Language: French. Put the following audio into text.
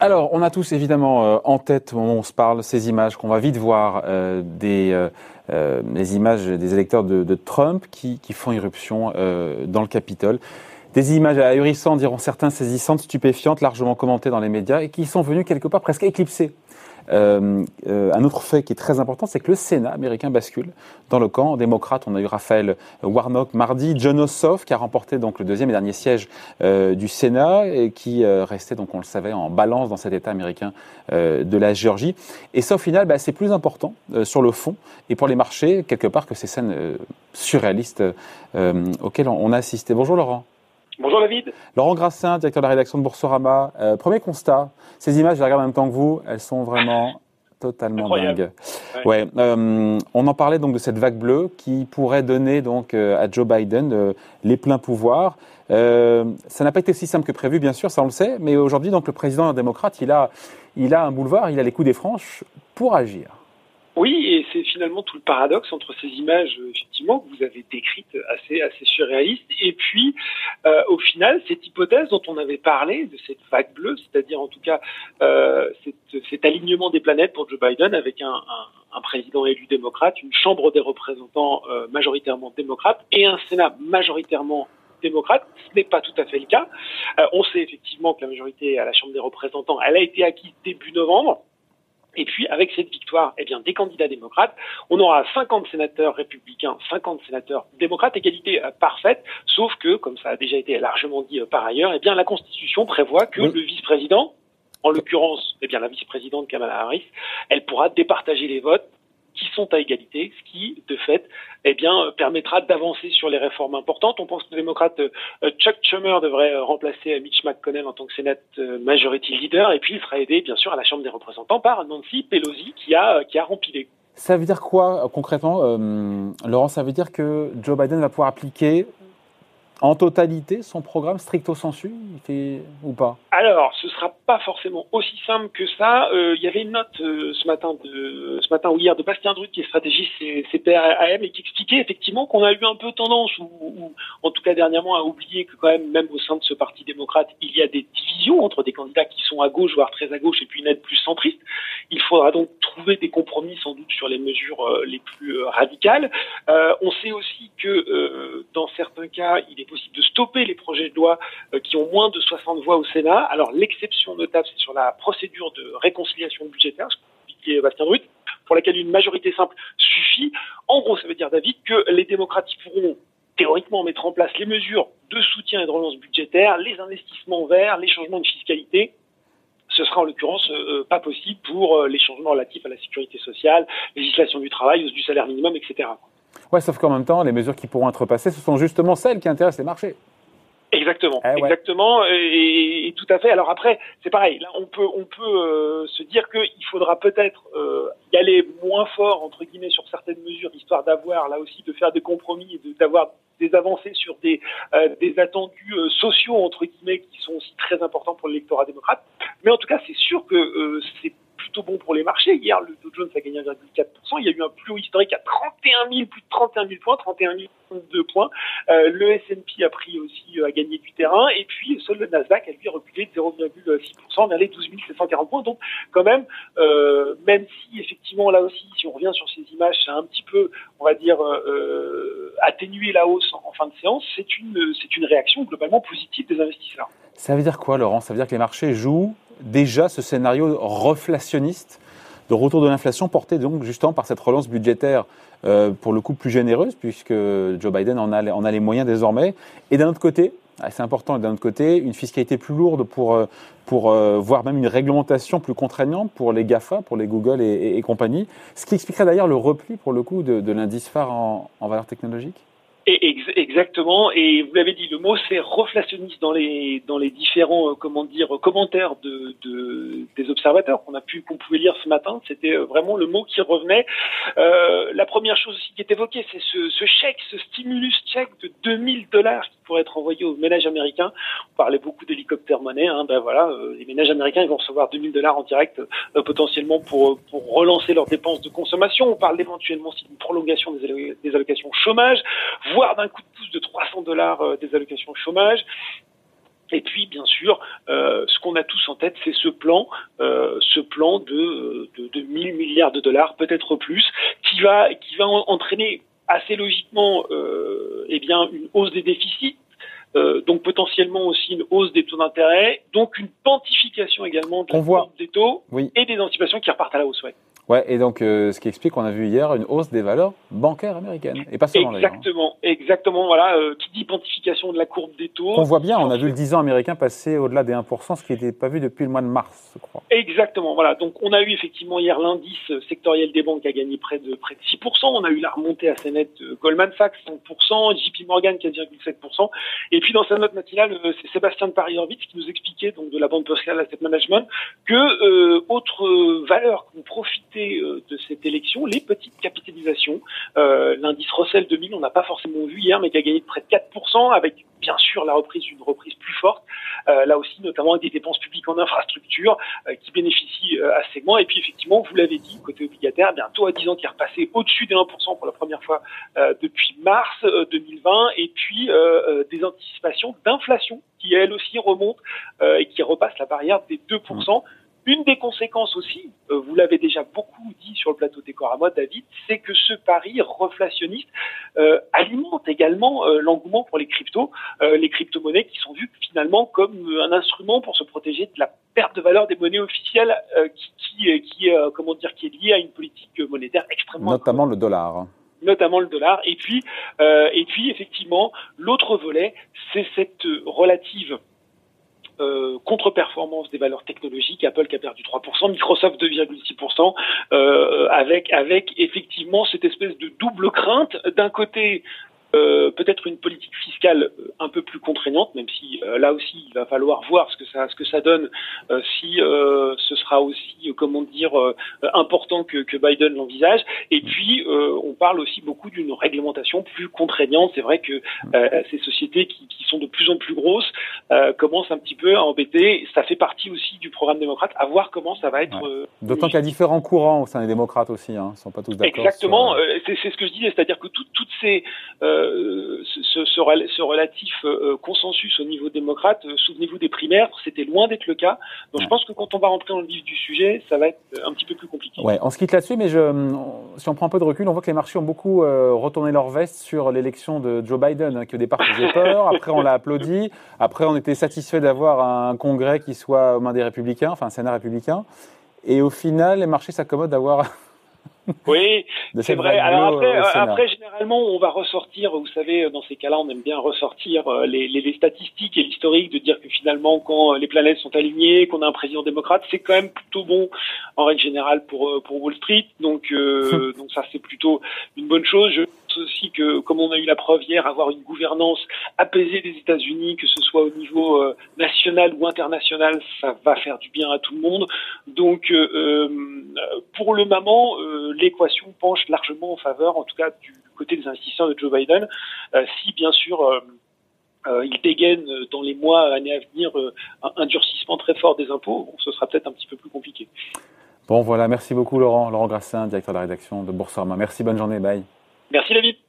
Alors, on a tous évidemment euh, en tête on se parle ces images qu'on va vite voir euh, des euh, images des électeurs de, Trump qui, qui, font irruption dans le Capitole. Des images ahurissantes, diront certains, saisissantes, stupéfiantes, largement commentées dans les médias et qui sont venues quelque part presque éclipser euh, euh, un autre fait qui est très important, c'est que le Sénat américain bascule dans le camp démocrate. On a eu Raphaël Warnock mardi, John Ossoff qui a remporté donc le deuxième et dernier siège euh, du Sénat et qui restait donc on le savait en balance dans cet État américain de la Géorgie. Et ça au final, bah, c'est plus important sur le fond et pour les marchés quelque part que ces scènes surréalistes auxquelles on a assisté. Bonjour Laurent. Bonjour David. Laurent Grassin, directeur de la rédaction de Boursorama. Euh, premier constat, ces images, je les regarde en même temps que vous, elles sont vraiment totalement dingues. Ouais. Euh, on en parlait donc de cette vague bleue qui pourrait donner donc euh, à Joe Biden les pleins pouvoirs. ça n'a pas été aussi simple que prévu, bien sûr, ça on le sait, mais aujourd'hui donc le président démocrate, il a, il a un boulevard, il a les coups des franches pour agir. Oui, et c'est finalement tout le paradoxe entre ces images, effectivement, que vous avez décrites assez, assez surréalistes, et puis, euh, au final, cette hypothèse dont on avait parlé, de cette vague bleue, c'est-à-dire en tout cas euh, cet alignement des planètes pour Joe Biden avec un, président élu démocrate, une Chambre des représentants euh, majoritairement démocrate et un Sénat majoritairement démocrate. Ce n'est pas tout à fait le cas. On sait effectivement que la majorité à la Chambre des représentants, elle a été acquise début novembre. Et puis, avec cette victoire, eh bien, des candidats démocrates, on aura 50 sénateurs républicains, 50 sénateurs démocrates, égalité euh, parfaite, sauf que, comme ça a déjà été largement dit euh, par ailleurs, eh bien, la Constitution prévoit que le vice-président, en l'occurrence, eh bien, la vice-présidente Kamala Harris, elle pourra départager les votes qui sont à égalité, ce qui, de fait, eh bien, permettra d'avancer sur les réformes importantes. On pense que le démocrate euh, Chuck Schumer devrait euh, remplacer Mitch McConnell en tant que Sénat euh, Majority Leader, et puis il sera aidé, bien sûr, à la Chambre des représentants par Nancy Pelosi qui a, qui a rempli Ça veut dire quoi, concrètement, Laurent? Ça veut dire que Joe Biden va pouvoir appliquer en totalité son programme stricto sensu fait, ou pas? Alors, ce sera pas forcément aussi simple que ça. Euh, il y avait une note euh, ce matin ce matin ou hier de Bastien Drut qui est stratégiste CPRAM et qui expliquait effectivement qu'on a eu un peu tendance ou, ou, en tout cas dernièrement à oublier que quand même même au sein de ce parti démocrate, il y a des divisions entre des candidats qui sont à gauche voire très à gauche et puis une aide plus centriste. Il faudra donc trouver des compromis sans doute sur les mesures euh, les plus radicales. on sait aussi que dans certains cas, il est possible de stopper les projets de loi euh, qui ont moins de 60 voix au Sénat. Alors l'exception notable, c'est sur la procédure de réconciliation budgétaire, ce est Bastien Brut, pour laquelle une majorité simple suffit. En gros, ça veut dire, David, que les démocrates pourront théoriquement mettre en place les mesures de soutien et de relance budgétaire, les investissements verts, les changements de fiscalité. Ce sera en l'occurrence euh, pas possible pour euh, les changements relatifs à la sécurité sociale, législation du travail, hausse du salaire minimum, etc. Ouais, sauf qu'en même temps, les mesures qui pourront être passées, ce sont justement celles qui intéressent les marchés. Exactement, eh exactement, et, tout à fait. Alors après, c'est pareil. Là, on peut, on peut euh, se dire qu'il faudra peut-être euh, y aller moins fort entre guillemets sur certaines mesures, histoire d'avoir là aussi de faire des compromis et d'avoir des avancées sur des, euh, des attendus sociaux entre guillemets qui sont aussi très importants pour l'électorat démocrate. Mais en tout cas, c'est sûr que c'est plutôt bon pour les marchés. Hier, le Dow Jones a gagné 1,4%. Il y a eu un plus haut historique à 31 000, plus de 31 000 points, 31 002 points. Euh, le S&P a pris aussi, euh, a gagné du terrain. Et puis, seul le Nasdaq a lui reculé de 0,6% vers les 12 740 points. Donc, quand même, euh, même si effectivement, là aussi, si on revient sur ces images, c'est un petit peu, on va dire, euh, atténué la hausse en, en fin de séance, c'est une, c'est une réaction globalement positive des investisseurs. Ça veut dire quoi, Laurent? Ça veut dire que les marchés jouent déjà ce scénario reflationniste de retour de l'inflation porté donc justement par cette relance budgétaire euh, pour le coup plus généreuse puisque Joe Biden en a, en a les moyens désormais. Et d'un autre côté, ah, c'est important, d'un autre côté, une fiscalité plus lourde pour, euh, pour euh, voir même une réglementation plus contraignante pour les GAFA, pour les Google et, compagnie, ce qui expliquerait d'ailleurs le repli pour le coup de, de l'indice phare en, en valeur technologique? Et exactement. Et vous l'avez dit, le mot c'est reflationniste dans les dans les différents euh, comment dire commentaires de, de des observateurs qu'on a pu qu'on pouvait lire ce matin. C'était euh, vraiment le mot qui revenait. Euh, la première chose aussi qui est évoquée, c'est ce, ce chèque, ce stimulus chèque de 2000 dollars pourrait être envoyé aux ménages américains. parlait beaucoup d'hélicoptères monnaie. Hein, ben voilà, les ménages américains ils vont recevoir 2000 dollars en direct potentiellement pour pour relancer leurs dépenses de consommation. On parle éventuellement aussi d'une prolongation des, des allocations chômage, voire d'un coup de pouce de 300 dollars des allocations chômage. Et puis, bien sûr, euh, ce qu'on a tous en tête, c'est ce plan, euh, ce plan de, de, de 1000 milliards de dollars, peut-être plus, qui va, qui va entraîner assez logiquement, euh, eh bien, une hausse des déficits, euh, donc potentiellement aussi une hausse des taux d'intérêt, donc une quantification également des taux et des anticipations qui repartent à la hausse. Ouais. Ouais, et donc euh, ce qui explique qu'on a vu hier une hausse des valeurs bancaires américaines, et pas seulement hein. Exactement, exactement. Voilà, euh, qui dit pontification de la courbe des taux. On voit bien, on a vu le 10 ans américain passer au-delà des 1%, ce qui n'était pas vu depuis le mois de mars, je crois. Exactement, voilà. Donc on a eu effectivement hier l'indice sectoriel des banques qui a gagné près de près de 6%. On a eu la remontée assez nette de Goldman Sachs 5%, JP Morgan 4,7%. Et puis dans sa note matinale, euh, c'est Sébastien de Paris-Orbitz qui nous expliquait donc de la banque postale Asset Management que euh, autre valeur qu'on profitait euh, de cette élection, les petites capitalisations. Euh, l'indice Russell 2000, on n'a pas forcément vu hier, mais qui a gagné de près de 4%, avec bien sûr la reprise, une reprise plus forte, euh, là aussi notamment avec des dépenses publiques en infrastructure qui bénéficient à ce segment. Et puis effectivement, vous l'avez dit, côté obligataire, bientôt à 10 ans qui est repassé au-dessus des 1% pour la première fois depuis mars 2020, et puis des anticipations d'inflation qui elles aussi remontent et qui repassent la barrière des 2%. Une des conséquences aussi, euh, vous l'avez déjà beaucoup dit sur le plateau des moi, David, c'est que ce pari reflationniste euh, alimente également euh, l'engouement pour les cryptos, les crypto-monnaies qui sont vues finalement comme un instrument pour se protéger de la perte de valeur des monnaies officielles qui, qui, qui comment dire, qui est liée à une politique monétaire extrêmement notamment le dollar notamment le dollar. Et puis, et puis effectivement, l'autre volet, c'est cette relative euh, contre-performance des valeurs technologiques, Apple qui a perdu 3%, Microsoft 2,6%, euh, avec avec effectivement cette espèce de double crainte. D'un côté euh, peut-être une politique fiscale euh, un peu plus contraignante, même si euh, là aussi il va falloir voir ce que ça, ce que ça donne, si ce sera aussi, comment dire, important que, que Biden l'envisage. Et puis on parle aussi beaucoup d'une réglementation plus contraignante. C'est vrai que ces sociétés qui, qui, sont de plus en plus grosses commencent un petit peu à embêter. Ça fait partie aussi du programme démocrate. À voir comment ça va être. D'autant qu'il y a différents courants au sein des démocrates aussi. Hein, ils sont pas tous d'accord. Exactement. C'est ce que je disais, c'est-à-dire que toutes ces euh, ce, ce, relatif euh, consensus au niveau démocrate, euh, souvenez-vous des primaires, c'était loin d'être le cas. Donc je pense que quand on va rentrer dans le vif du sujet, ça va être un petit peu plus compliqué. Ouais, on se quitte là-dessus, mais je, si on prend un peu de recul, on voit que les marchés ont beaucoup retourné leur veste sur l'élection de Joe Biden, hein, qui au départ faisait peur, après on l'a applaudi, après on était satisfait d'avoir un congrès qui soit aux mains des républicains, enfin un Sénat républicain, et au final les marchés s'accommodent d'avoir oui, c'est vrai. Alors après, après, généralement, on va ressortir, vous savez, dans ces cas-là, on aime bien ressortir euh, les, les, les statistiques et l'historique de dire que finalement, quand les planètes sont alignées, qu'on a un président démocrate, c'est quand même plutôt bon en règle générale pour euh, pour Wall Street. Donc, euh, donc ça, c'est plutôt une bonne chose. Je aussi que, comme on a eu la preuve hier, avoir une gouvernance apaisée des États-Unis, que ce soit au niveau national ou international, ça va faire du bien à tout le monde. Donc, pour le moment l'équation penche largement en faveur, en tout cas du côté des investisseurs de Joe Biden, euh, si bien sûr euh, euh, il dégaine dans les mois, années à venir, un, durcissement très fort des impôts, ce sera peut-être un petit peu plus compliqué. Bon voilà, merci beaucoup Laurent, Laurent Grassin, directeur de la rédaction de Boursorama. Merci, bonne journée, bye. Merci David.